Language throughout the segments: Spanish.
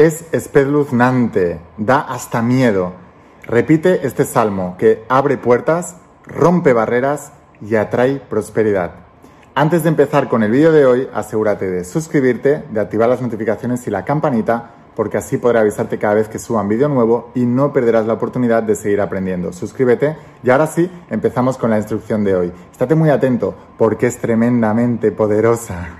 es espeluznante, da hasta miedo. Repite este salmo que abre puertas, rompe barreras y atrae prosperidad. Antes de empezar con el vídeo de hoy, asegúrate de suscribirte, de activar las notificaciones y la campanita, porque así podré avisarte cada vez que suba un vídeo nuevo y no perderás la oportunidad de seguir aprendiendo. Suscríbete y ahora sí, empezamos con la instrucción de hoy. Estate muy atento porque es tremendamente poderosa.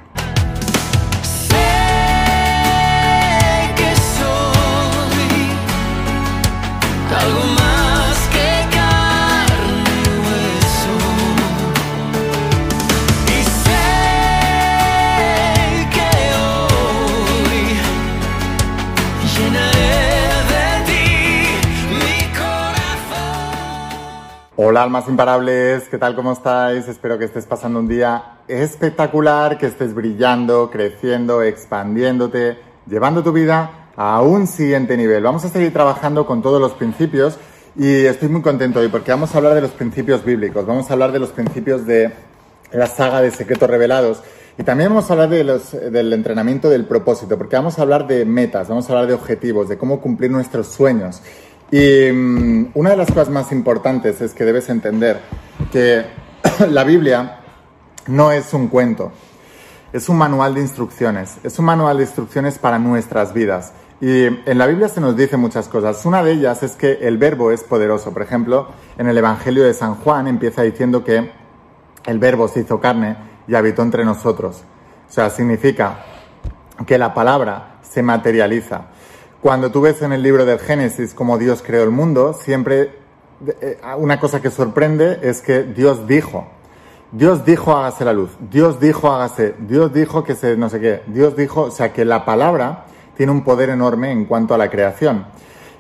Hola almas imparables, ¿qué tal? ¿Cómo estáis? Espero que estés pasando un día espectacular, que estés brillando, creciendo, expandiéndote, llevando tu vida a un siguiente nivel. Vamos a seguir trabajando con todos los principios y estoy muy contento hoy porque vamos a hablar de los principios bíblicos, vamos a hablar de los principios de la saga de secretos revelados y también vamos a hablar de los, del entrenamiento del propósito porque vamos a hablar de metas, vamos a hablar de objetivos, de cómo cumplir nuestros sueños. Y mm, una de las cosas más importantes es que debes entender que la Biblia no es un cuento, es un manual de instrucciones, es un manual de instrucciones para nuestras vidas. Y en la Biblia se nos dice muchas cosas. Una de ellas es que el verbo es poderoso. Por ejemplo, en el Evangelio de San Juan empieza diciendo que el verbo se hizo carne y habitó entre nosotros. O sea, significa que la palabra se materializa. Cuando tú ves en el libro del Génesis cómo Dios creó el mundo, siempre eh, una cosa que sorprende es que Dios dijo, Dios dijo hágase la luz, Dios dijo hágase, Dios dijo que se no sé qué, Dios dijo, o sea que la palabra tiene un poder enorme en cuanto a la creación.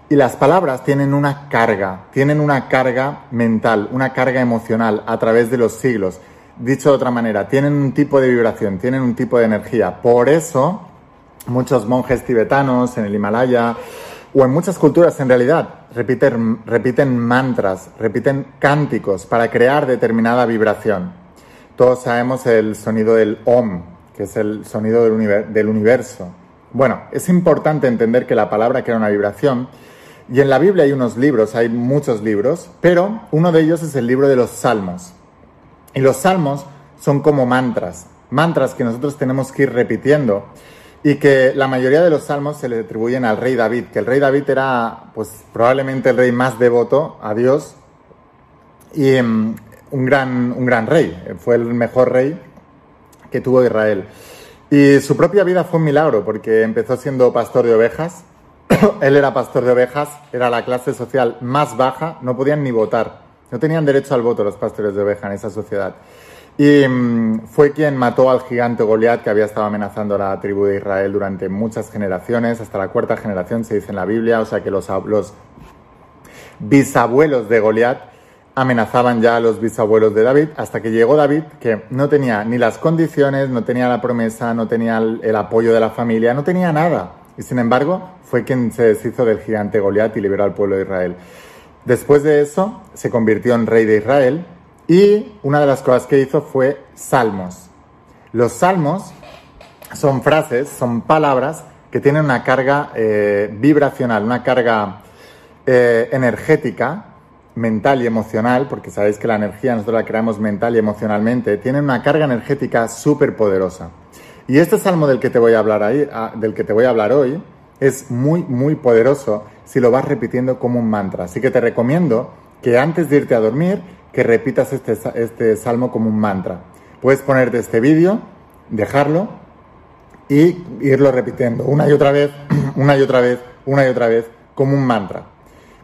Y las palabras tienen una carga, tienen una carga mental, una carga emocional a través de los siglos. Dicho de otra manera, tienen un tipo de vibración, tienen un tipo de energía. Por eso, muchos monjes tibetanos en el Himalaya o en muchas culturas en realidad repiten, repiten mantras, repiten cánticos para crear determinada vibración. Todos sabemos el sonido del OM, que es el sonido del, del universo. Bueno, es importante entender que la palabra crea una vibración y en la Biblia hay unos libros, hay muchos libros, pero uno de ellos es el libro de los salmos. Y los salmos son como mantras, mantras que nosotros tenemos que ir repitiendo y que la mayoría de los salmos se le atribuyen al rey David, que el rey David era pues probablemente el rey más devoto a Dios y um, un, gran, un gran rey, fue el mejor rey que tuvo Israel. Y su propia vida fue un milagro porque empezó siendo pastor de ovejas, él era pastor de ovejas, era la clase social más baja, no podían ni votar, no tenían derecho al voto los pastores de ovejas en esa sociedad. Y mm, fue quien mató al gigante Goliat que había estado amenazando a la tribu de Israel durante muchas generaciones, hasta la cuarta generación se dice en la Biblia, o sea que los, los bisabuelos de Goliat amenazaban ya a los bisabuelos de David, hasta que llegó David, que no tenía ni las condiciones, no tenía la promesa, no tenía el, el apoyo de la familia, no tenía nada. Y sin embargo, fue quien se deshizo del gigante Goliat y liberó al pueblo de Israel. Después de eso, se convirtió en rey de Israel y una de las cosas que hizo fue salmos. Los salmos son frases, son palabras que tienen una carga eh, vibracional, una carga eh, energética, mental y emocional, porque sabéis que la energía nosotros la creamos mental y emocionalmente, tienen una carga energética súper poderosa. Y este salmo del que te voy a hablar ahí, ah, del que te voy a hablar hoy, es muy, muy poderoso si lo vas repitiendo como un mantra. Así que te recomiendo que antes de irte a dormir que repitas este, este salmo como un mantra. Puedes ponerte este vídeo, dejarlo y irlo repitiendo una y otra vez, una y otra vez, una y otra vez, como un mantra.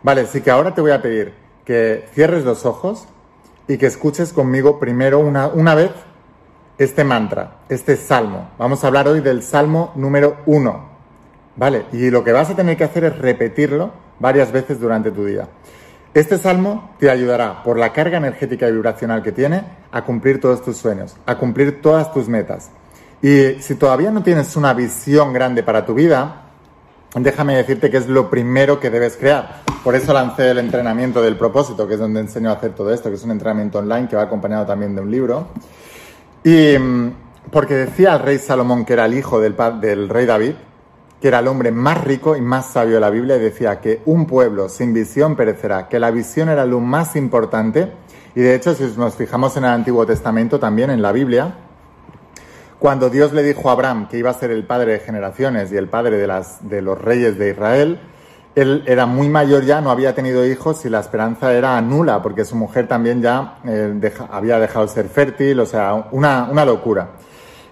Vale, así que ahora te voy a pedir que cierres los ojos y que escuches conmigo primero una, una vez este mantra, este salmo. Vamos a hablar hoy del salmo número uno. Vale, y lo que vas a tener que hacer es repetirlo varias veces durante tu día. Este salmo te ayudará, por la carga energética y vibracional que tiene, a cumplir todos tus sueños, a cumplir todas tus metas. Y si todavía no tienes una visión grande para tu vida, déjame decirte que es lo primero que debes crear. Por eso lancé el entrenamiento del propósito, que es donde enseño a hacer todo esto, que es un entrenamiento online que va acompañado también de un libro. Y mm, porque decía el rey Salomón que era el hijo del, del rey David, que era el hombre más rico y más sabio de la Biblia, y decía que un pueblo sin visión perecerá, que la visión era lo más importante. Y de hecho, si nos fijamos en el Antiguo Testamento, también en la Biblia, cuando Dios le dijo a Abraham que iba a ser el padre de generaciones y el padre de, los reyes de Israel, él era muy mayor ya, no había tenido hijos y la esperanza era nula, porque su mujer también ya eh, había dejado de ser fértil, o sea, una locura.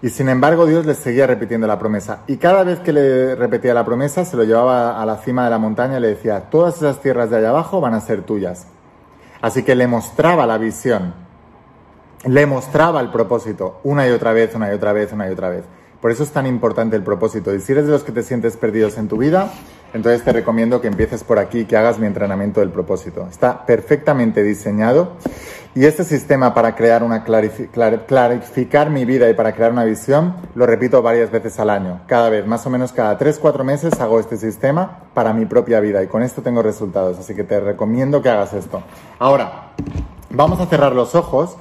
Y sin embargo Dios le seguía repitiendo la promesa. Y cada vez que le repetía la promesa, se lo llevaba a la cima de la montaña y le decía, todas esas tierras de allá abajo van a ser tuyas. Así que le mostraba la visión, le mostraba el propósito una y otra vez, una y otra vez, una y otra vez. Por eso es tan importante el propósito. Y si eres de los que te sientes perdidos en tu vida, entonces te recomiendo que empieces por aquí que hagas mi entrenamiento del propósito. Está perfectamente diseñado y este sistema para crear una clarificar mi vida y para crear una visión lo repito varias veces al año. Cada vez, más o menos cada 3-4 meses hago este sistema para mi propia vida y con esto tengo resultados. Así que te recomiendo que hagas esto. Ahora, vamos a cerrar los ojos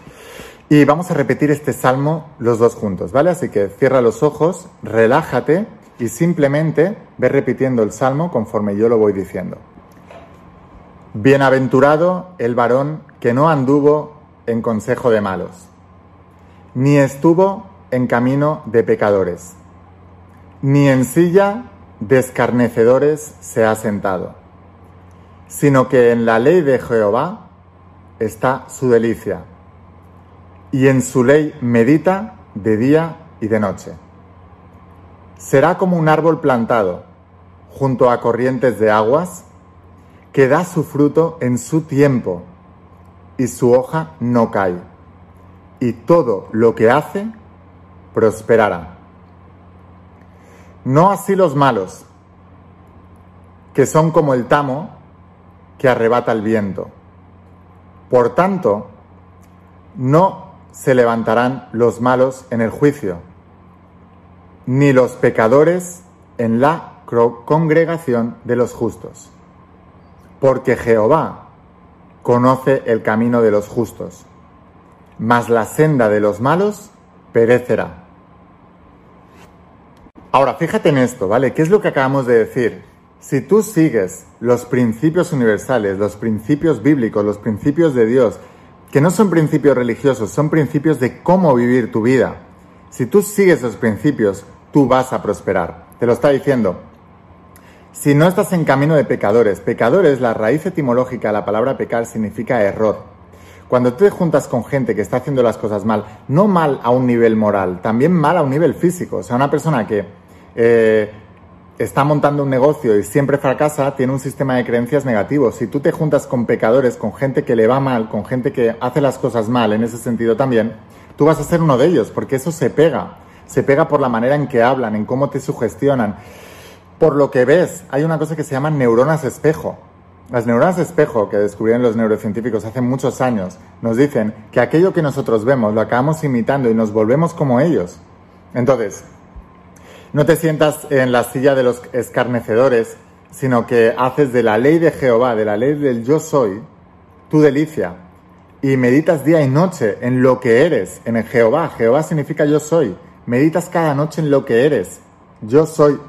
y vamos a repetir este salmo los dos juntos, ¿vale? Así que cierra los ojos, relájate y simplemente ve repitiendo el salmo conforme yo lo voy diciendo. Bienaventurado el varón que no anduvo en consejo de malos, ni estuvo en camino de pecadores, ni en silla de escarnecedores se ha sentado, sino que en la ley de Jehová está su delicia y en su ley medita de día y de noche. Será como un árbol plantado junto a corrientes de aguas, que da su fruto en su tiempo y su hoja no cae, y todo lo que hace prosperará. No así los malos, que son como el tamo que arrebata el viento. Por tanto, no se levantarán los malos en el juicio, ni los pecadores en la congregación de los justos. Porque Jehová conoce el camino de los justos, mas la senda de los malos perecerá. Ahora, fíjate en esto, ¿vale? ¿Qué es lo que acabamos de decir? Si tú sigues los principios universales, los principios bíblicos, los principios de Dios, que no son principios religiosos, son principios de cómo vivir tu vida. Si tú sigues esos principios, tú vas a prosperar. Te lo está diciendo. Si no estás en camino de pecadores, pecadores, la raíz etimológica de la palabra pecar significa error. Cuando tú te juntas con gente que está haciendo las cosas mal, no mal a un nivel moral, también mal a un nivel físico. O sea, una persona que eh, está montando un negocio y siempre fracasa, tiene un sistema de creencias negativos. Si tú te juntas con pecadores, con gente que le va mal, con gente que hace las cosas mal en ese sentido también, tú vas a ser uno de ellos, porque eso se pega. Se pega por la manera en que hablan, en cómo te sugestionan. Por lo que ves, hay una cosa que se llama neuronas espejo. Las neuronas espejo que descubrieron los neurocientíficos hace muchos años nos dicen que aquello que nosotros vemos lo acabamos imitando y nos volvemos como ellos. Entonces, no te sientas en la silla de los escarnecedores, sino que haces de la ley de Jehová, de la ley del yo soy, tu delicia. Y meditas día y noche en lo que eres, en Jehová. Jehová significa yo soy. Meditas cada noche en lo que eres. Yo soy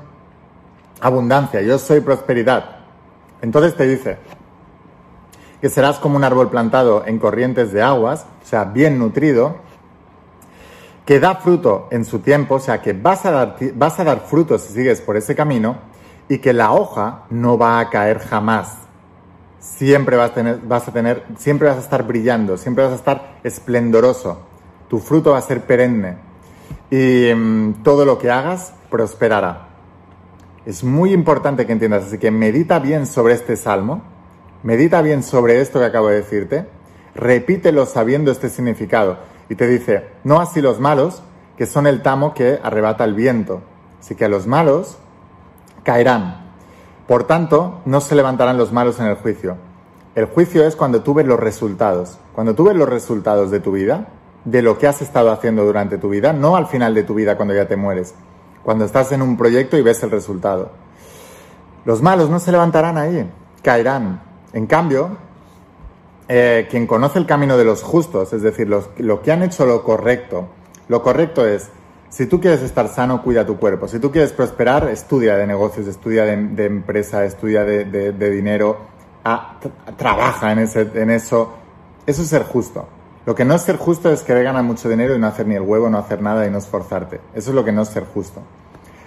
abundancia, yo soy prosperidad. Entonces te dice que serás como un árbol plantado en corrientes de aguas, o sea, bien nutrido, que da fruto en su tiempo, o sea que vas a dar, vas fruto si sigues por ese camino y que la hoja no va a caer jamás. Siempre vas a tener, vas a tener, siempre vas a estar brillando, siempre vas a estar esplendoroso. Tu fruto va a ser perenne y mm, todo lo que hagas prosperará. Es muy importante que entiendas, así que medita bien sobre este salmo, medita bien sobre esto que acabo de decirte, repítelo sabiendo este significado y te dice, no así los malos, que son el tamo que arrebata el viento. Así que a los malos caerán. Por tanto, no se levantarán los malos en el juicio. El juicio es cuando tú ves los resultados. Cuando tú ves los resultados de tu vida, de lo que has estado haciendo durante tu vida, no al final de tu vida cuando ya te mueres. Cuando estás en un proyecto y ves el resultado. Los malos no se levantarán ahí, caerán. En cambio, eh, quien conoce el camino de los justos, es decir, los, que han hecho lo correcto, lo correcto es, Si tú quieres estar sano, cuida tu cuerpo. Si tú quieres prosperar, estudia de negocios, estudia de, empresa, estudia de, dinero, trabaja en, ese, en eso. Eso es ser justo. Lo que no es ser justo es querer ganar mucho dinero y no hacer ni el huevo, no hacer nada y no esforzarte. Eso es lo que no es ser justo.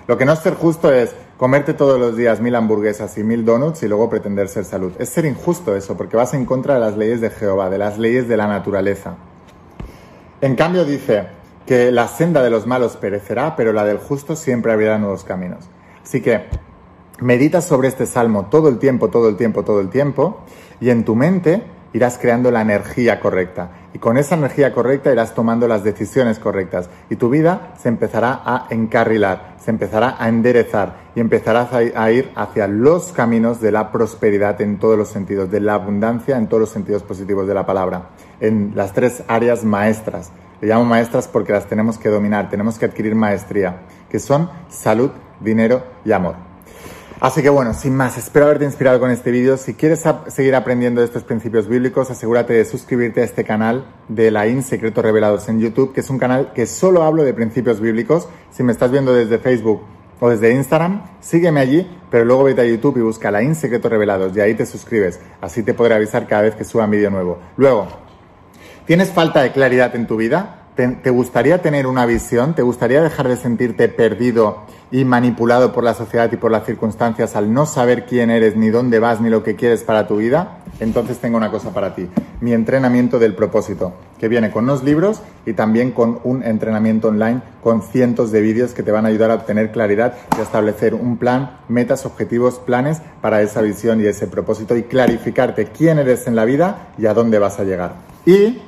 Lo que no es ser justo es comerte todos los días mil hamburguesas y mil donuts y luego pretender ser salud. Es ser injusto eso, porque vas en contra de las leyes de Jehová, de las leyes de la naturaleza. En cambio dice, que la senda de los malos perecerá, pero la del justo siempre abrirá nuevos caminos. Así que medita sobre este salmo todo el tiempo, todo el tiempo, todo el tiempo, y en tu mente irás creando la energía correcta. Y con esa energía correcta irás tomando las decisiones correctas. Y tu vida se empezará a encarrilar, se empezará a enderezar y empezarás a ir hacia los caminos de la prosperidad en todos los sentidos, de la abundancia en todos los sentidos positivos de la palabra, en las tres áreas maestras le llamo maestras porque las tenemos que dominar, tenemos que adquirir maestría, que son salud, dinero y amor. Así que bueno, sin más, espero haberte inspirado con este vídeo. Si quieres seguir aprendiendo de estos principios bíblicos, asegúrate de suscribirte a este canal de la IN Secretos Revelados en YouTube, que es un canal que solo hablo de principios bíblicos. Si me estás viendo desde Facebook o desde Instagram, sígueme allí, pero luego vete a YouTube y busca la IN Secretos Revelados y ahí te suscribes. Así te podré avisar cada vez que suba un vídeo nuevo. Luego, ¿Tienes falta de claridad en tu vida? ¿Te, gustaría tener una visión? ¿Te gustaría dejar de sentirte perdido y manipulado por la sociedad y por las circunstancias al no saber quién eres, ni dónde vas, ni lo que quieres para tu vida? Entonces tengo una cosa para ti, mi entrenamiento del propósito, que viene con unos libros y también con un entrenamiento online con cientos de vídeos que te van a ayudar a obtener claridad y a establecer un plan, metas, objetivos, planes para esa visión y ese propósito y clarificarte quién eres en la vida y a dónde vas a llegar. Y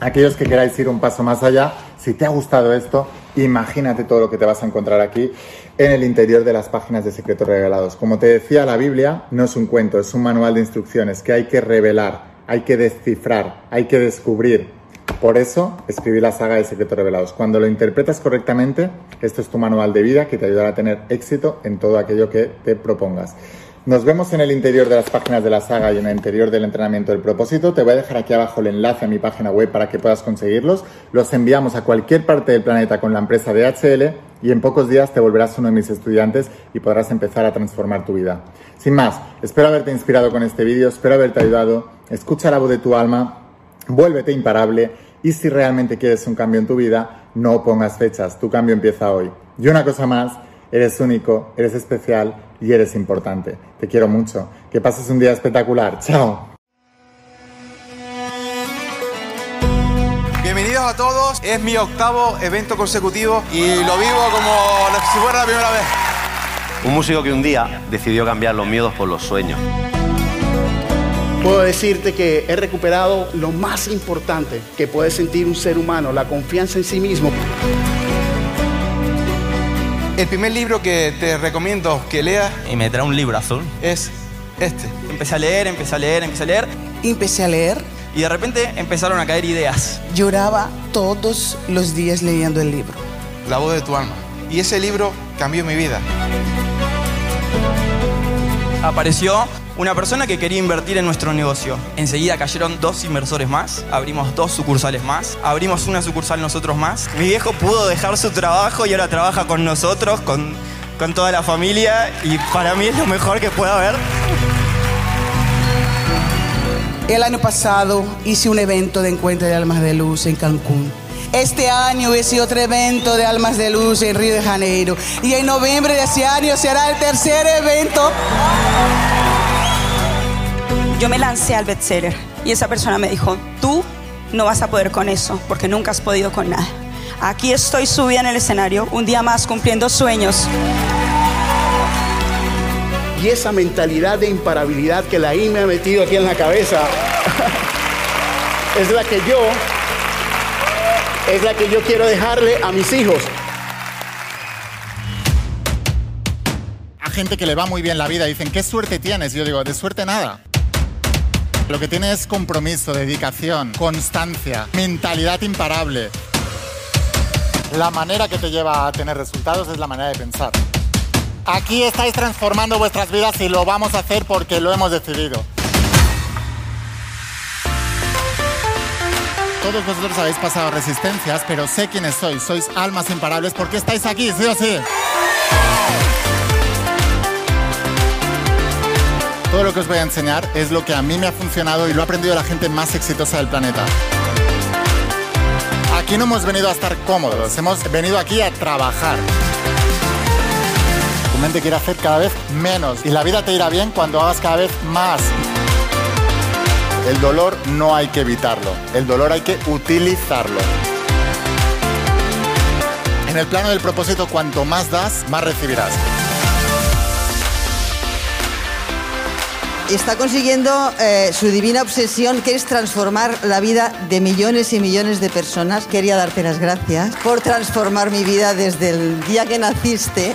aquellos que queráis ir un paso más allá, si te ha gustado esto, imagínate todo lo que te vas a encontrar aquí en el interior de las páginas de Secretos Revelados. Como te decía, la Biblia no es un cuento, es un manual de instrucciones que hay que revelar, hay que descifrar, hay que descubrir. Por eso escribí la saga de Secretos Revelados. Cuando lo interpretas correctamente, esto es tu manual de vida que te ayudará a tener éxito en todo aquello que te propongas. Nos vemos en el interior de las páginas de la saga y en el interior del entrenamiento del propósito. Te voy a dejar aquí abajo el enlace a mi página web para que puedas conseguirlos. Los enviamos a cualquier parte del planeta con la empresa DHL y en pocos días te volverás uno de mis estudiantes y podrás empezar a transformar tu vida. Sin más, espero haberte inspirado con este vídeo, espero haberte ayudado. Escucha la voz de tu alma, vuélvete imparable y si realmente quieres un cambio en tu vida, no pongas fechas, tu cambio empieza hoy. Y una cosa más, eres único, eres especial y eres importante. Te quiero mucho. Que pases un día espectacular. Chao. Bienvenidos a todos. Es mi octavo evento consecutivo y lo vivo como si fuera la primera vez. Un músico que un día decidió cambiar los miedos por los sueños. Puedo decirte que he recuperado lo más importante que puede sentir un ser humano, la confianza en sí mismo. El primer libro que te recomiendo que leas y me trae un libro azul es este. Empecé a leer, empecé a leer, empecé a leer. Empecé a leer. Y de repente empezaron a caer ideas. Lloraba todos los días leyendo el libro. La voz de tu alma. Y ese libro cambió mi vida. Apareció una persona que quería invertir en nuestro negocio. Enseguida cayeron dos inversores más, abrimos dos sucursales más, abrimos una sucursal nosotros más. Mi viejo pudo dejar su trabajo y ahora trabaja con nosotros, con, con toda la familia y para mí es lo mejor que pueda haber. El año pasado hice un evento de encuentro de almas de luz en Cancún. Este año hice otro evento de Almas de Luz en Río de Janeiro. Y en noviembre de ese año será el tercer evento yo me lancé al bestseller y esa persona me dijo, tú no vas a poder con eso porque nunca has podido con nada. Aquí estoy subida en el escenario, un día más cumpliendo sueños. Y esa mentalidad de imparabilidad que la I me ha metido aquí en la cabeza es la que yo es la que yo quiero dejarle a mis hijos. A gente que le va muy bien la vida dicen, ¿qué suerte tienes? Yo digo, de suerte nada. Lo que tiene es compromiso, dedicación, constancia, mentalidad imparable. La manera que te lleva a tener resultados es la manera de pensar. Aquí estáis transformando vuestras vidas y lo vamos a hacer porque lo hemos decidido. Todos vosotros habéis pasado resistencias, pero sé quiénes sois. Sois almas imparables porque estáis aquí, sí o sí. Todo lo que os voy a enseñar es lo que a mí me ha funcionado y lo ha aprendido la gente más exitosa del planeta. Aquí no hemos venido a estar cómodos, hemos venido aquí a trabajar. Tu mente quiere hacer cada vez menos y la vida te irá bien cuando hagas cada vez más. El dolor no hay que evitarlo, el dolor hay que utilizarlo. En el plano del propósito, cuanto más das, más recibirás. está consiguiendo eh, su divina obsesión, que es transformar la vida de millones y millones de personas. Quería darte las gracias por transformar mi vida desde el día que naciste.